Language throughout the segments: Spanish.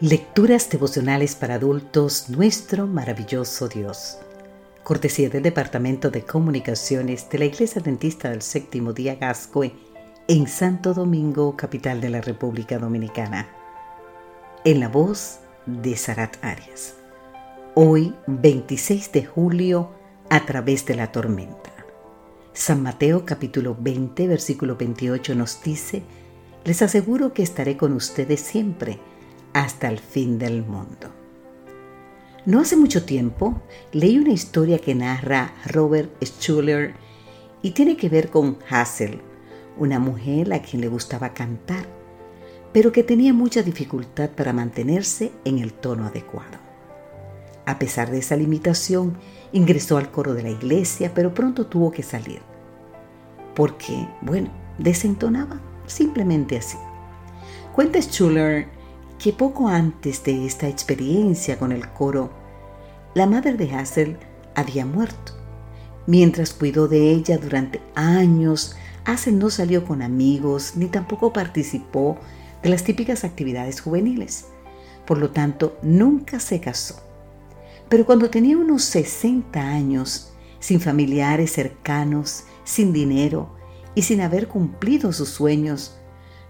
Lecturas devocionales para adultos, nuestro maravilloso Dios. Cortesía del Departamento de Comunicaciones de la Iglesia Dentista del Séptimo Día Gascue en Santo Domingo, capital de la República Dominicana. En la voz de Sarat Arias. Hoy, 26 de julio, a través de la tormenta. San Mateo capítulo 20, versículo 28 nos dice, les aseguro que estaré con ustedes siempre hasta el fin del mundo. No hace mucho tiempo leí una historia que narra Robert Schuller y tiene que ver con Hazel, una mujer a quien le gustaba cantar, pero que tenía mucha dificultad para mantenerse en el tono adecuado. A pesar de esa limitación, ingresó al coro de la iglesia, pero pronto tuvo que salir. Porque, bueno, desentonaba, simplemente así. Cuenta Schuller que poco antes de esta experiencia con el coro, la madre de Hazel había muerto. Mientras cuidó de ella durante años, Hazel no salió con amigos ni tampoco participó de las típicas actividades juveniles. Por lo tanto, nunca se casó. Pero cuando tenía unos 60 años, sin familiares cercanos, sin dinero y sin haber cumplido sus sueños,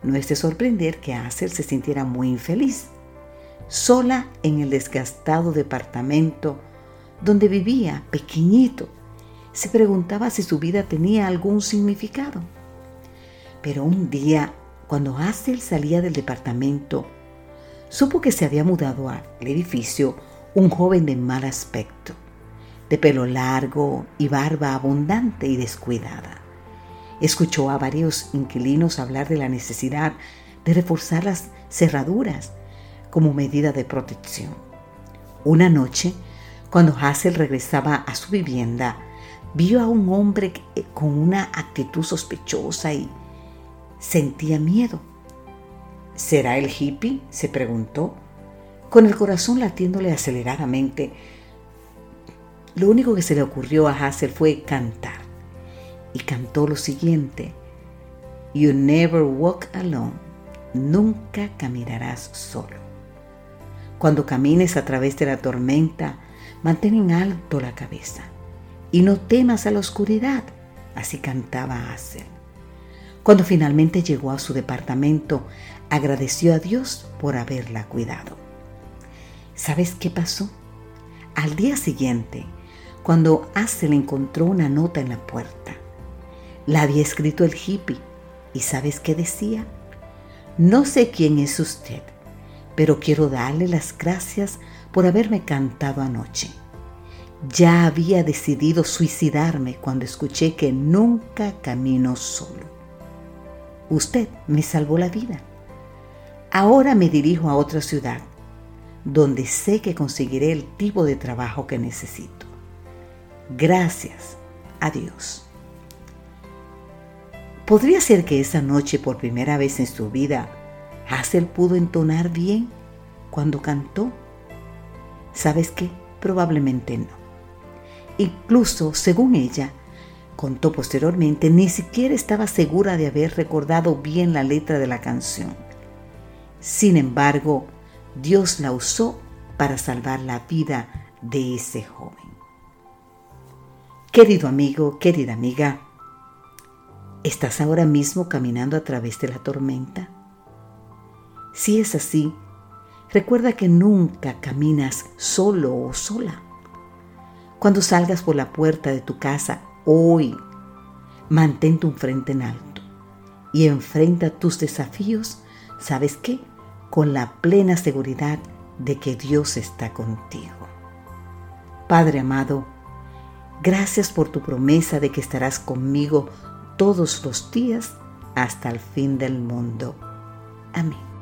no es de sorprender que Hazel se sintiera muy infeliz, sola en el desgastado departamento donde vivía, pequeñito. Se preguntaba si su vida tenía algún significado. Pero un día, cuando Hazel salía del departamento, supo que se había mudado al edificio un joven de mal aspecto, de pelo largo y barba abundante y descuidada. Escuchó a varios inquilinos hablar de la necesidad de reforzar las cerraduras como medida de protección. Una noche, cuando Hazel regresaba a su vivienda, vio a un hombre eh, con una actitud sospechosa y sentía miedo. ¿Será el hippie? se preguntó, con el corazón latiéndole aceleradamente. Lo único que se le ocurrió a Hazel fue cantar y cantó lo siguiente, You never walk alone, nunca caminarás solo. Cuando camines a través de la tormenta, mantén en alto la cabeza y no temas a la oscuridad, así cantaba Hazel. Cuando finalmente llegó a su departamento, agradeció a Dios por haberla cuidado. ¿Sabes qué pasó? Al día siguiente, cuando Hazel encontró una nota en la puerta, la había escrito el hippie. ¿Y sabes qué decía? No sé quién es usted, pero quiero darle las gracias por haberme cantado anoche. Ya había decidido suicidarme cuando escuché que nunca camino solo. Usted me salvó la vida. Ahora me dirijo a otra ciudad, donde sé que conseguiré el tipo de trabajo que necesito. Gracias a Dios. Podría ser que esa noche, por primera vez en su vida, Hazel pudo entonar bien cuando cantó. ¿Sabes qué? Probablemente no. Incluso, según ella, contó posteriormente, ni siquiera estaba segura de haber recordado bien la letra de la canción. Sin embargo, Dios la usó para salvar la vida de ese joven. Querido amigo, querida amiga, ¿Estás ahora mismo caminando a través de la tormenta? Si es así, recuerda que nunca caminas solo o sola. Cuando salgas por la puerta de tu casa hoy, mantén tu frente en alto y enfrenta tus desafíos, ¿sabes qué? Con la plena seguridad de que Dios está contigo. Padre amado, gracias por tu promesa de que estarás conmigo todos los días hasta el fin del mundo. Amén.